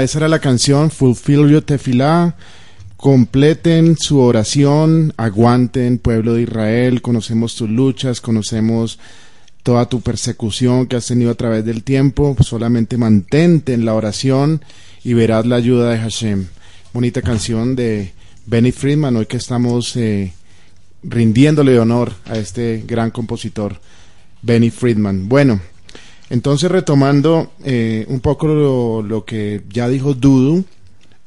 esa era la canción Fulfill Your Tefillah. Completen su oración, aguanten, pueblo de Israel. Conocemos tus luchas, conocemos toda tu persecución que has tenido a través del tiempo. Solamente mantente en la oración y verás la ayuda de Hashem. Bonita canción de Benny Friedman, hoy que estamos eh, rindiéndole honor a este gran compositor, Benny Friedman. Bueno, entonces retomando eh, un poco lo, que ya dijo Dudu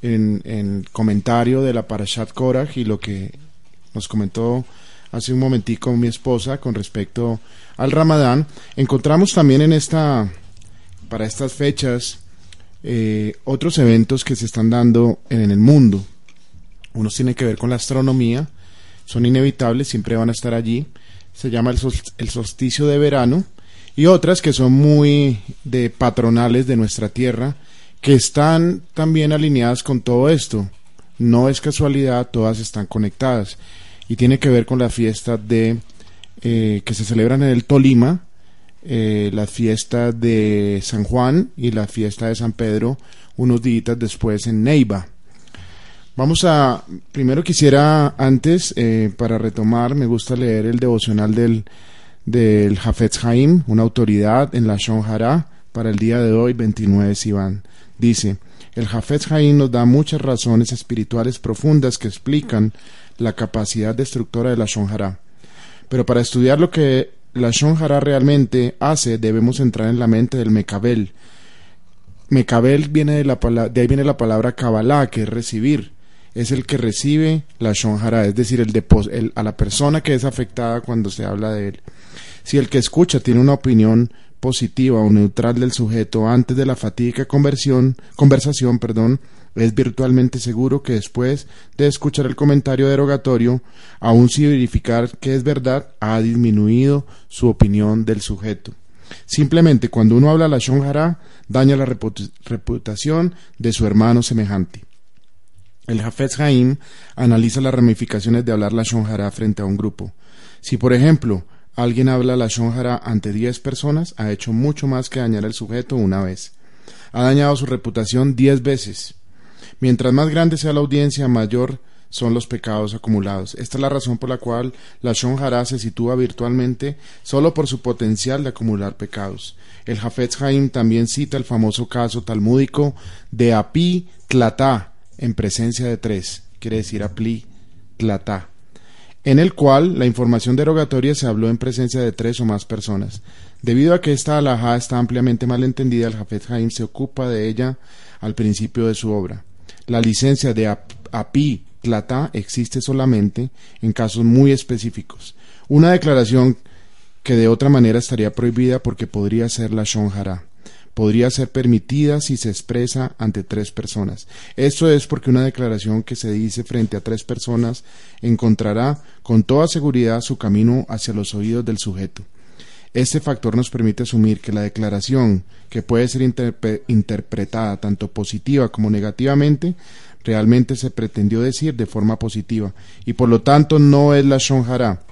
en, en el comentario de la Parashat Korach y lo que nos comentó hace un momentico mi esposa con respecto al Ramadán, encontramos también en esta, para estas fechas, eh, otros eventos que se están dando en el mundo. Unos tienen que ver con la astronomía, son inevitables, siempre van a estar allí. Se llama el, sol- el solsticio de verano. Y otras que son muy de patronales de nuestra tierra, que están también alineadas con todo esto. No es casualidad, todas están conectadas. Y tiene que ver con la fiesta de eh, que se celebran en el Tolima, eh, la fiesta de San Juan y la fiesta de San Pedro, unos días después en Neiva. Vamos a, primero quisiera antes, eh, para retomar, me gusta leer el devocional del, del Hafetz Haim, una autoridad en la Shon Hara, para el día de hoy, 29 Sivan. Dice, el Hafetz Haim nos da muchas razones espirituales profundas que explican la capacidad destructora de la Shon Hara. Pero para estudiar lo que la Shon Hara realmente hace, debemos entrar en la mente del Mekabel. Mekabel viene de, la de ahí viene la palabra Kabbalah, que es recibir. Es el que recibe la Shon Hara, es decir, el el- a la persona que es afectada cuando se habla de él. Si el que escucha tiene una opinión positiva o neutral del sujeto antes de la fatídica conversión, conversación, perdón, es virtualmente seguro que después de escuchar el comentario derogatorio, aun si verificar que es verdad, ha disminuido su opinión del sujeto. Simplemente cuando uno habla la Shon Hara, daña la reputa- reputación de su hermano semejante. El Hafez Haim analiza las ramificaciones de hablar la Shon Hara frente a un grupo. Si, por ejemplo, alguien habla la Shon Hara ante 10 personas, ha hecho mucho más que dañar al sujeto una vez. Ha dañado su reputación 10 veces. Mientras más grande sea la audiencia, mayor son los pecados acumulados. Esta es la razón por la cual la Shon Hara se sitúa virtualmente solo por su potencial de acumular pecados. El Hafetz Haim también cita el famoso caso talmúdico de Api Tlatá en presencia de tres, quiere decir Apli Tlatá, en el cual la información derogatoria se habló en presencia de tres o más personas. Debido a que esta alajá está ampliamente malentendida, el Hafez Haim se ocupa de ella al principio de su obra. La licencia de ap- api tlatá existe solamente en casos muy específicos. Una declaración que de otra manera estaría prohibida porque podría ser la shon hara. Podría ser permitida si se expresa ante tres personas. Esto es porque una declaración que se dice frente a tres personas encontrará con toda seguridad su camino hacia los oídos del sujeto. Este factor nos permite asumir que la declaración, que puede ser interpretada tanto positiva como negativamente, realmente se pretendió decir de forma positiva y por lo tanto no es la Shon Hara.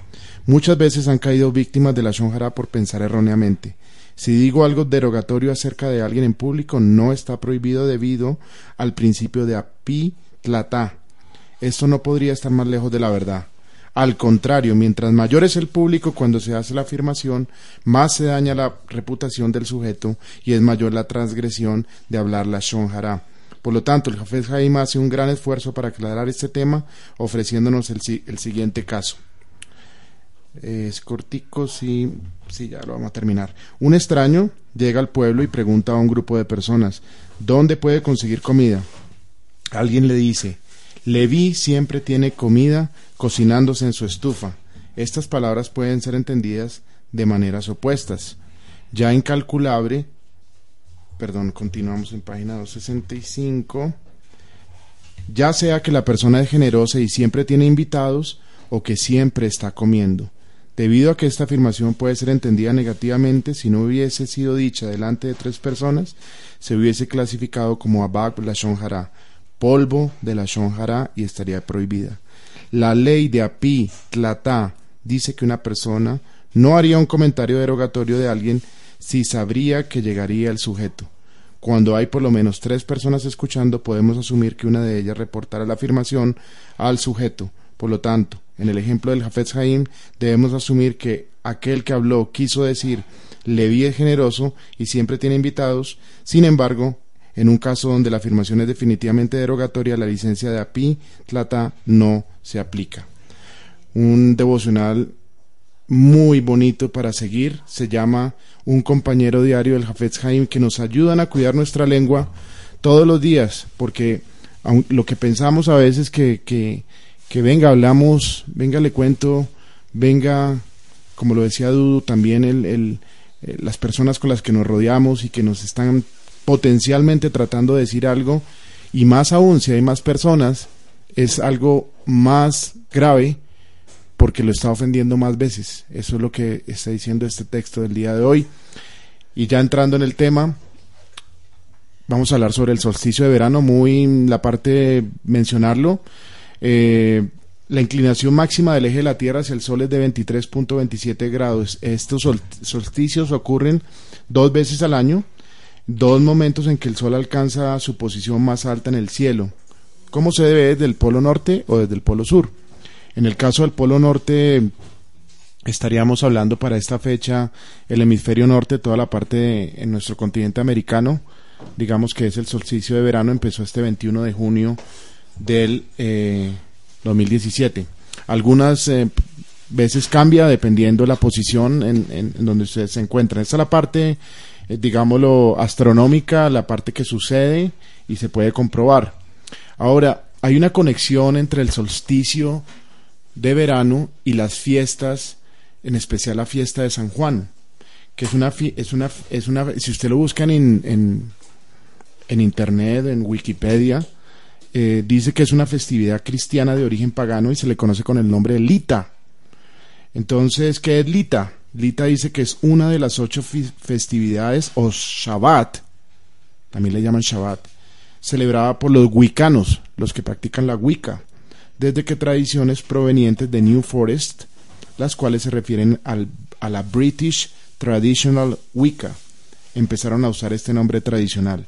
Muchas veces han caído víctimas de la Shon Hara por pensar erróneamente. Si digo algo derogatorio acerca de alguien en público, no está prohibido debido al principio de api tlatá. Esto no podría estar más lejos de la verdad. Al contrario, mientras mayor es el público cuando se hace la afirmación, más se daña la reputación del sujeto y es mayor la transgresión de hablar la Shon Hara. Por lo tanto, el Jafez Haim hace un gran esfuerzo para aclarar este tema, ofreciéndonos el, el siguiente caso. Es cortico, sí, sí, ya lo vamos a terminar. Un extraño llega al pueblo y pregunta a un grupo de personas, ¿dónde puede conseguir comida? Alguien le dice, Leví siempre tiene comida cocinándose en su estufa. Estas palabras pueden ser entendidas de maneras opuestas. ya incalculable, perdón, continuamos en página 265, ya sea que la persona es generosa y siempre tiene invitados o que siempre está comiendo. Debido a que esta afirmación puede ser entendida negativamente, si no hubiese sido dicha delante de tres personas, se hubiese clasificado como abag la shonjara, polvo de la shonjara y estaría prohibida. La ley de api, tlatá, dice que una persona no haría un comentario derogatorio de alguien si sabría que llegaría el sujeto. Cuando hay por lo menos tres personas escuchando, podemos asumir que una de ellas reportará la afirmación al sujeto. Por lo tanto, en el ejemplo del Jafetz Haim, debemos asumir que aquel que habló quiso decir Leví es generoso y siempre tiene invitados. Sin embargo, en un caso donde la afirmación es definitivamente derogatoria, la licencia de API Tlata no se aplica. Un devocional muy bonito para seguir. Se llama Un compañero diario del Jafetz Haim que nos ayudan a cuidar nuestra lengua todos los días, porque lo que pensamos a veces que, que, que venga, hablamos, venga, le cuento, venga, como lo decía Dudu, también el, el, eh, las personas con las que nos rodeamos y que nos están potencialmente tratando de decir algo, y más aún si hay más personas, es algo más grave porque lo está ofendiendo más veces. Eso es lo que está diciendo este texto del día de hoy. Y ya entrando en el tema, vamos a hablar sobre el solsticio de verano, muy la parte mencionarlo. Eh, la inclinación máxima del eje de la Tierra hacia el Sol es de 23.27 grados. Estos solsticios ocurren dos veces al año, dos momentos en que el Sol alcanza su posición más alta en el cielo. ¿Cómo se debe desde el polo norte o desde el polo sur? En el caso del Polo Norte, estaríamos hablando para esta fecha el hemisferio norte, toda la parte en nuestro continente americano, digamos que es el solsticio de verano, empezó este 21 de junio del 2017. Eh, Algunas eh, veces cambia dependiendo de la posición en, donde ustedes se encuentran. Esta es la parte, eh, digámoslo, astronómica, la parte que sucede y se puede comprobar. Ahora, hay una conexión entre el solsticio de verano y las fiestas, en especial la fiesta de San Juan, que es una, es una, es una si usted lo buscan en, en, en internet, en Wikipedia, eh, dice que es una festividad cristiana de origen pagano y se le conoce con el nombre de Lita. Entonces, ¿qué es Lita? Lita dice que es una de las ocho festividades o Shabbat, también le llaman Shabbat, celebrada por los wicanos, los que practican la Wicca desde que tradiciones provenientes de New Forest, las cuales se refieren al, a la British Traditional Wicca, empezaron a usar este nombre tradicional.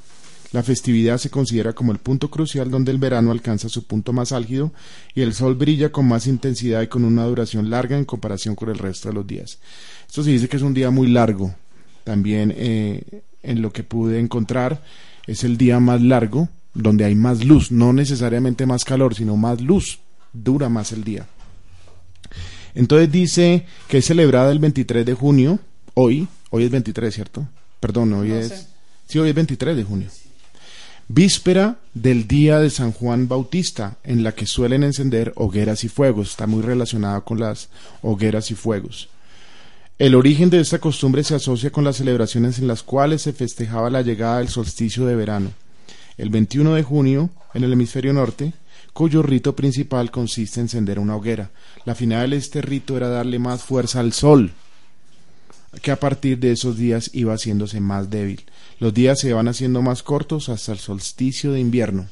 La festividad se considera como el punto crucial donde el verano alcanza su punto más álgido y el sol brilla con más intensidad y con una duración larga en comparación con el resto de los días. Esto se dice que es un día muy largo. También eh, en lo que pude encontrar es el día más largo donde hay más luz, no necesariamente más calor, sino más luz, dura más el día. Entonces dice que es celebrada el 23 de junio, hoy, hoy es 23, ¿cierto? Perdón, hoy es... Sí, hoy es 23 de junio. Víspera del día de San Juan Bautista, en la que suelen encender hogueras y fuegos. Está muy relacionada con las hogueras y fuegos. El origen de esta costumbre se asocia con las celebraciones en las cuales se festejaba la llegada del solsticio de verano el 21 de junio en el hemisferio norte, cuyo rito principal consiste en encender una hoguera. La final de este rito era darle más fuerza al sol, que a partir de esos días iba haciéndose más débil. Los días se van haciendo más cortos hasta el solsticio de invierno.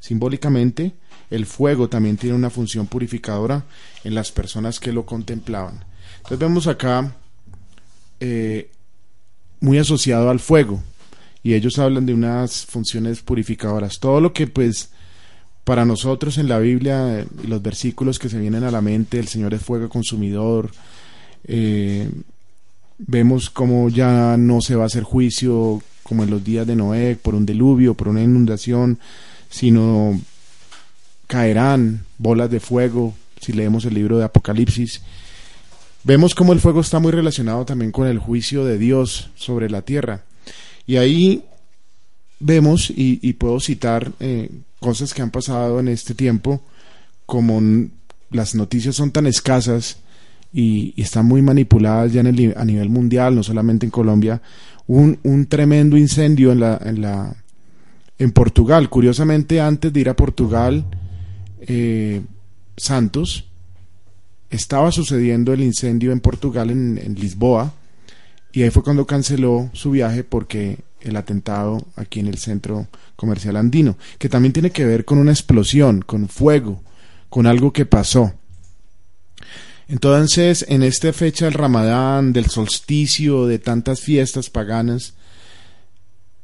Simbólicamente, el fuego también tiene una función purificadora en las personas que lo contemplaban. Entonces vemos acá eh, muy asociado al fuego y ellos hablan de unas funciones purificadoras. Todo lo que pues para nosotros en la Biblia, los versículos que se vienen a la mente, el Señor es fuego consumidor, eh, vemos como ya no se va a hacer juicio como en los días de Noé por un diluvio, por una inundación, sino caerán bolas de fuego, si leemos el libro de Apocalipsis. Vemos como el fuego está muy relacionado también con el juicio de Dios sobre la tierra. Y ahí vemos, y, puedo citar eh, cosas que han pasado en este tiempo, como las noticias son tan escasas y, están muy manipuladas ya en el, a nivel mundial, no solamente en Colombia, un, un tremendo incendio en la, en Portugal. Curiosamente, antes de ir a Portugal, eh, Santos, estaba sucediendo el incendio en Portugal, en, en, Lisboa, y ahí fue cuando canceló su viaje porque el atentado aquí en el centro comercial andino, que también tiene que ver con una explosión, con fuego, con algo que pasó. Entonces, en esta fecha del Ramadán, del solsticio, de tantas fiestas paganas,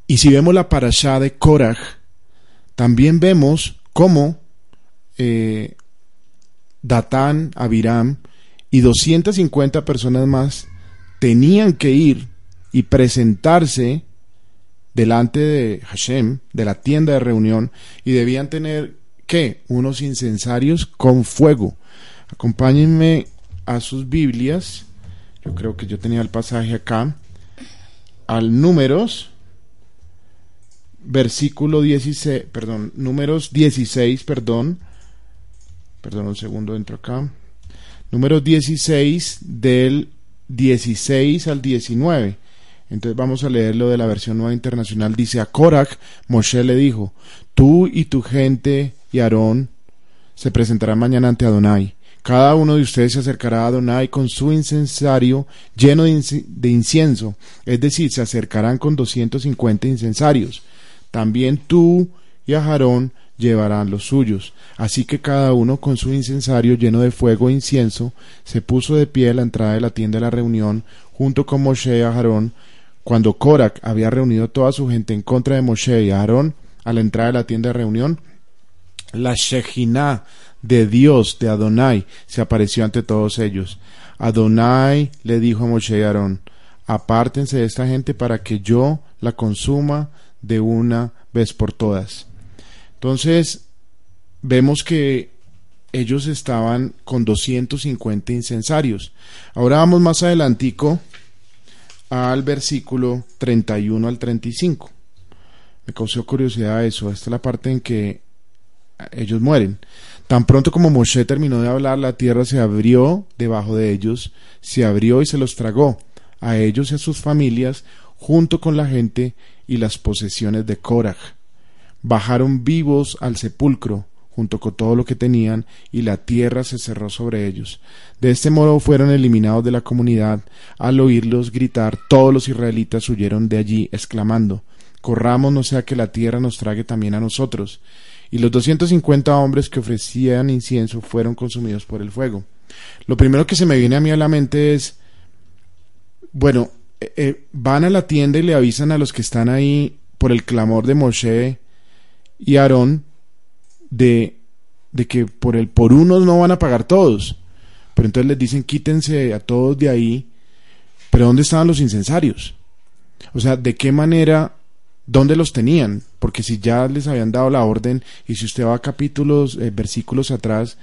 y si vemos la parashá de Korach, también vemos cómo eh, Datán, Abiram y 250 personas más tenían que ir y presentarse delante de Hashem, de la tienda de reunión, y debían tener, ¿qué? Unos incensarios con fuego. Acompáñenme a sus Biblias, yo creo que yo tenía el pasaje acá, al números, versículo 16, perdón, números 16, perdón, perdón un segundo, entro acá, números 16 del 16 al 19. Entonces vamos a leerlo de la versión nueva internacional. Dice a Korach, Moshe le dijo, tú y tu gente y Aarón se presentarán mañana ante Adonai. Cada uno de ustedes se acercará a Adonai con su incensario lleno de incienso, es decir, se acercarán con 250 incensarios. También tú y Aarón llevarán los suyos. Así que cada uno con su incensario lleno de fuego e incienso se puso de pie a la entrada de la tienda de la reunión junto con Moshe y Aarón cuando Korak había reunido toda su gente en contra de Moshe y Aarón a la entrada de la tienda de reunión, la Shejinah de Dios de Adonai se apareció ante todos ellos. Adonai le dijo a Moshe y Aarón, apártense de esta gente para que yo la consuma de una vez por todas. Entonces, vemos que ellos estaban con 250 incensarios. Ahora vamos más adelantico al versículo 31 al 35. Me causó curiosidad eso. Esta es la parte en que ellos mueren. Tan pronto como Moshe terminó de hablar, la tierra se abrió debajo de ellos, se abrió y se los tragó, a ellos y a sus familias, junto con la gente y las posesiones de Korach. Bajaron vivos al sepulcro, junto con todo lo que tenían, y la tierra se cerró sobre ellos. De este modo fueron eliminados de la comunidad. Al oírlos gritar, todos los israelitas huyeron de allí, exclamando Corramos no sea que la tierra nos trague también a nosotros. Y los doscientos cincuenta hombres que ofrecían incienso fueron consumidos por el fuego. Lo primero que se me viene a mí a la mente es, bueno, eh, eh, van a la tienda y le avisan a los que están ahí por el clamor de Moshe y Aarón de, de que por el por unos no van a pagar todos. Pero entonces les dicen quítense a todos de ahí. Pero ¿dónde estaban los incensarios? O sea, ¿de qué manera, dónde los tenían? Porque si ya les habían dado la orden y si usted va a capítulos, eh, versículos atrás,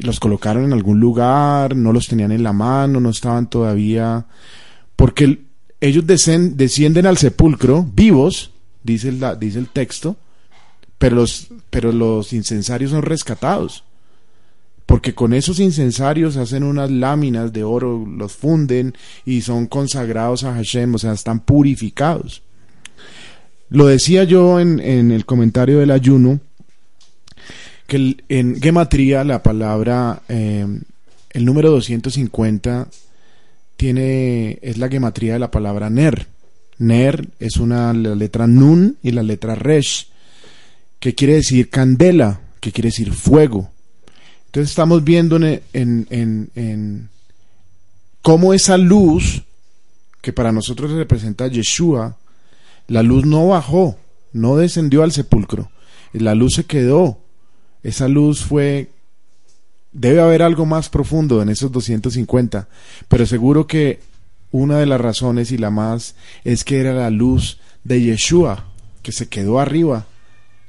los colocaron en algún lugar, no los tenían en la mano, no estaban todavía... Porque ellos descienden al sepulcro vivos, dice el, dice el texto, pero los, pero los incensarios son rescatados. Porque con esos incensarios hacen unas láminas de oro, los funden y son consagrados a Hashem, o sea, están purificados. Lo decía yo en, en el comentario del ayuno, que en gematría la palabra, eh, el número 250 tiene, es la gematría de la palabra ner. Ner es una la letra nun y la letra resh que quiere decir candela, que quiere decir fuego. Entonces estamos viendo en, en, en, cómo esa luz, que para nosotros representa Yeshua, la luz no bajó, no descendió al sepulcro, la luz se quedó. Esa luz fue... Debe haber algo más profundo en esos 250, pero seguro que una de las razones y la más es que era la luz de Yeshua, que se quedó arriba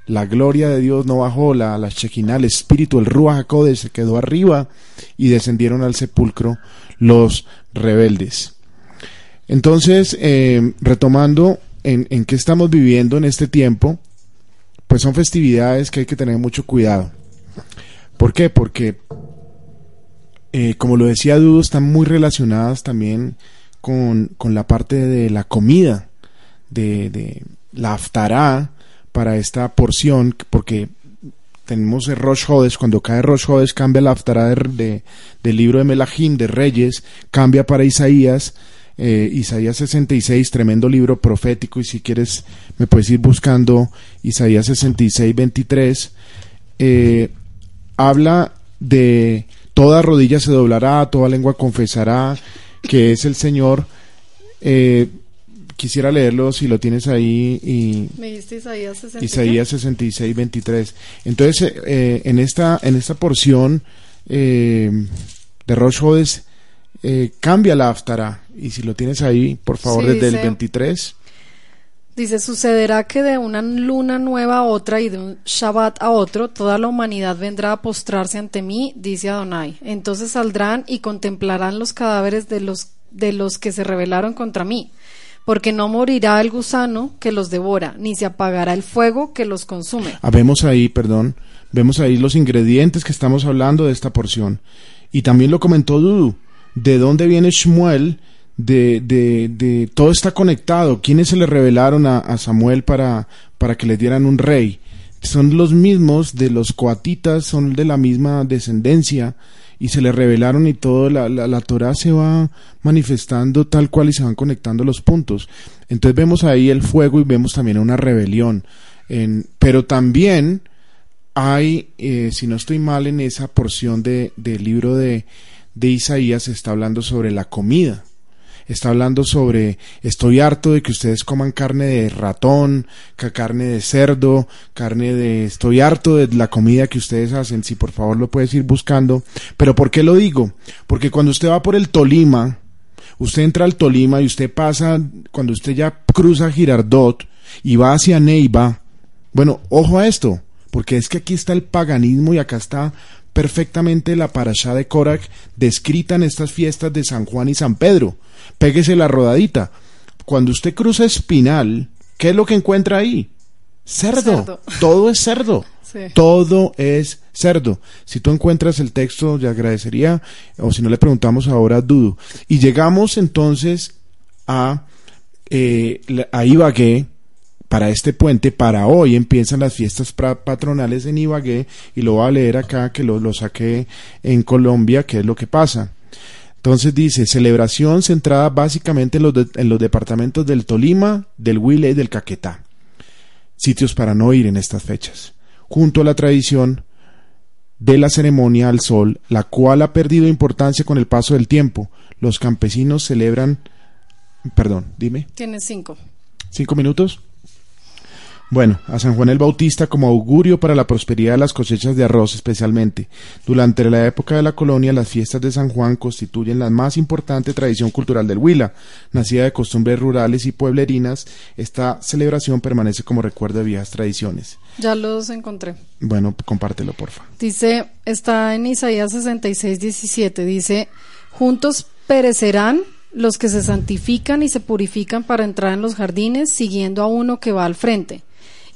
la gloria de Dios no bajó, la, la el espíritu, el Ruach HaKodesh se quedó arriba y descendieron al sepulcro los rebeldes. Entonces, eh, retomando en, en qué estamos viviendo en este tiempo, pues son festividades que hay que tener mucho cuidado. ¿Por qué? Porque eh, como lo decía Dudo, están muy relacionadas también con, con la parte de la comida, de, de la aftará para esta porción, porque tenemos el Rosh Hodes, cuando cae Rosh Hodes cambia la aftará de, del libro de Melahim, de Reyes, cambia para Isaías, eh, Isaías 66, tremendo libro profético, y si quieres me puedes ir buscando Isaías 66, 23, eh, habla de toda rodilla se doblará, toda lengua confesará que es el Señor. Eh, quisiera leerlo si lo tienes ahí y Me dijiste Isaías 66. Isaías 66, 23. Entonces, eh, en, esta, en esta porción eh, de Rosh Hodes, eh, cambia la aftara. Y si lo tienes ahí, por favor, Sí, desde el dice- 23. Dice, sucederá que de una luna nueva a otra y de un Shabbat a otro, toda la humanidad vendrá a postrarse ante mí, dice Adonai. Entonces saldrán y contemplarán los cadáveres de los, de los que se rebelaron contra mí, porque no morirá el gusano que los devora, ni se apagará el fuego que los consume. Ah, vemos ahí, perdón, vemos ahí los ingredientes que estamos hablando de esta porción. Y también lo comentó Dudu, de dónde viene Shmuel, de, de, de todo está conectado. ¿Quiénes se le revelaron a, a Samuel para, para que le dieran un rey? Son los mismos de los coatitas, son de la misma descendencia y se le revelaron y todo, la, la, la Torah se va manifestando tal cual y se van conectando los puntos. Entonces vemos ahí el fuego y vemos también una rebelión. En, pero también hay, eh, si no estoy mal en esa porción de, del libro de, de Isaías, está hablando sobre la comida. Está hablando sobre, estoy harto de que ustedes coman carne de ratón, ca- carne de cerdo, carne de, estoy harto de la comida que ustedes hacen, si por favor lo puedes ir buscando. Pero ¿por qué lo digo? Porque cuando usted va por el Tolima, usted entra al Tolima y usted pasa, cuando usted ya cruza Girardot y va hacia Neiva, bueno, ojo a esto, porque es que aquí está el paganismo y acá está perfectamente la parashá de Korak descrita en estas fiestas de San Juan y San Pedro. Péguese la rodadita. Cuando usted cruza Espinal, ¿qué es lo que encuentra ahí? Cerdo. Cerdo. Todo es cerdo. Sí. Todo es cerdo. Si tú encuentras el texto, le agradecería, o si no le preguntamos ahora a Dudu. Y llegamos entonces a, eh, a Ibagué, para este puente, para hoy empiezan las fiestas patronales en Ibagué, y lo voy a leer acá, que lo, lo saqué en Colombia, que es lo que pasa. Entonces dice, celebración centrada básicamente en los, de- en los departamentos del Tolima, del Huila y del Caquetá sitios para no ir en estas fechas, junto a la tradición de la ceremonia al sol, la cual ha perdido importancia con el paso del tiempo. Los campesinos celebran, perdón, dime, Tienes cinco. cinco minutos. Bueno, a San Juan el Bautista como augurio para la prosperidad de las cosechas de arroz especialmente. Durante la época de la colonia, las fiestas de San Juan constituyen la más importante tradición cultural del Huila. Nacida de costumbres rurales y pueblerinas, esta celebración permanece como recuerdo de viejas tradiciones. Ya los encontré. Bueno, compártelo, porfa. Dice, está en Isaías 66, 17, dice, juntos perecerán los que se santifican y se purifican para entrar en los jardines, siguiendo a uno que va al frente,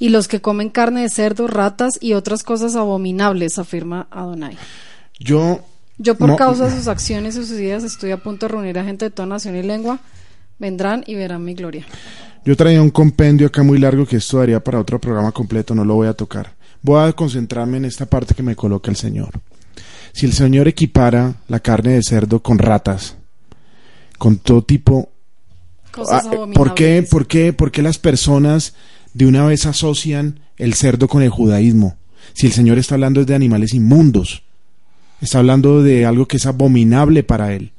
y los que comen carne de cerdo, ratas y otras cosas abominables, afirma Adonai. Yo, Yo por No. causa de sus acciones y sus ideas estoy a punto de reunir a gente de toda nación y lengua, vendrán y verán mi gloria. yo traía un compendio acá muy largo que esto daría para otro programa completo, no lo voy a tocar. Voy a concentrarme en esta parte que me coloca el Señor. Si el Señor equipara la carne de cerdo con ratas, con todo tipo Cosas Ah. ¿Por qué, por, qué, ¿Por qué las personas de una vez asocian el cerdo con el judaísmo? Si el Señor está hablando es de animales inmundos, está hablando de algo que es abominable para Él.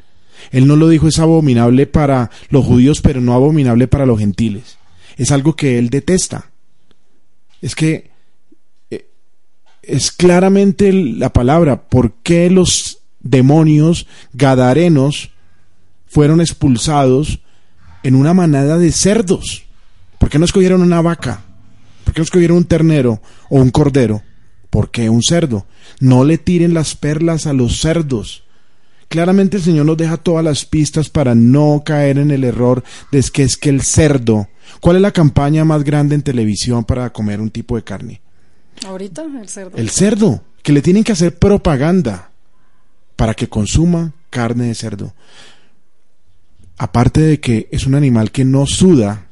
Él no lo dijo es abominable para los judíos, pero no abominable para los gentiles. Es algo que Él detesta. Es que eh, es claramente la palabra. ¿Por qué los demonios gadarenos fueron expulsados en una manada de cerdos? ¿Por qué no escogieron una vaca? ¿Por qué no escogieron un ternero o un cordero? ¿Por qué un cerdo? No le tiren las perlas a los cerdos. Claramente el Señor nos deja todas las pistas para no caer en el error de es que es que el cerdo. ¿Cuál es la campaña más grande en televisión para comer un tipo de carne? Ahorita el cerdo. El cerdo, que le tienen que hacer propaganda. para que consuma carne de cerdo. Aparte de que es un animal que no suda,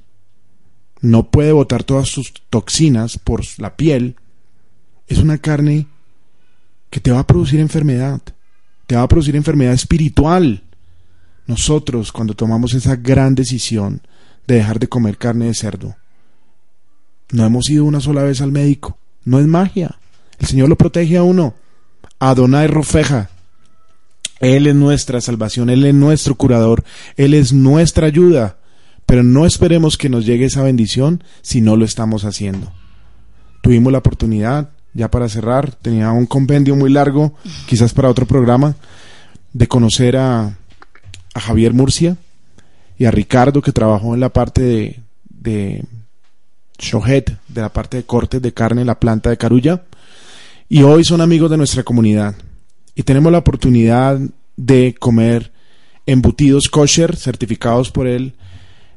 no puede botar todas sus toxinas por la piel, es una carne que te va a producir enfermedad, te va a producir enfermedad espiritual. Nosotros, cuando tomamos esa gran decisión de dejar de comer carne de cerdo, no hemos ido una sola vez al médico, no es magia. El Señor lo protege a uno. Adonai Rofeja. Él es nuestra salvación, Él es nuestro curador, Él es nuestra ayuda. Pero no esperemos que nos llegue esa bendición si no lo estamos haciendo. Tuvimos la oportunidad, ya para cerrar, tenía un compendio muy largo, quizás para otro programa, de conocer a, a Javier Murcia y a Ricardo, que trabajó en la parte de, de Shohet, de la parte de cortes de carne en la planta de Carulla, y hoy son amigos de nuestra comunidad. Y tenemos la oportunidad de comer embutidos kosher certificados por el,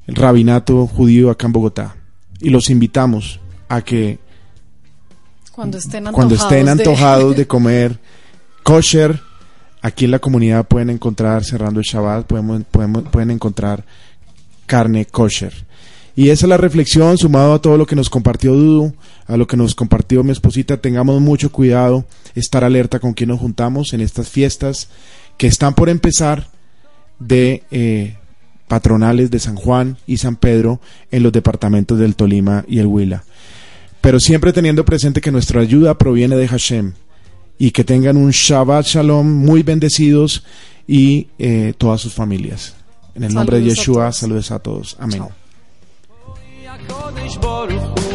el rabinato judío acá en Bogotá. Y los invitamos a que Cuando estén antojados, cuando estén de- comer kosher, aquí en la comunidad pueden encontrar, cerrando el Shabbat, podemos, podemos- pueden encontrar carne kosher. Y esa es la reflexión, sumado a todo lo que nos compartió Dudu, a lo que nos compartió mi esposita, tengamos mucho cuidado, estar alerta con quien nos juntamos en estas fiestas que están por empezar de eh, patronales de San Juan y San Pedro en los departamentos del Tolima y el Huila pero siempre teniendo presente que nuestra ayuda proviene de Hashem y que tengan un Shabbat Shalom muy bendecidos y eh, todas sus familias. En el nombre de Yeshua, saludos a todos. Amén. Chao.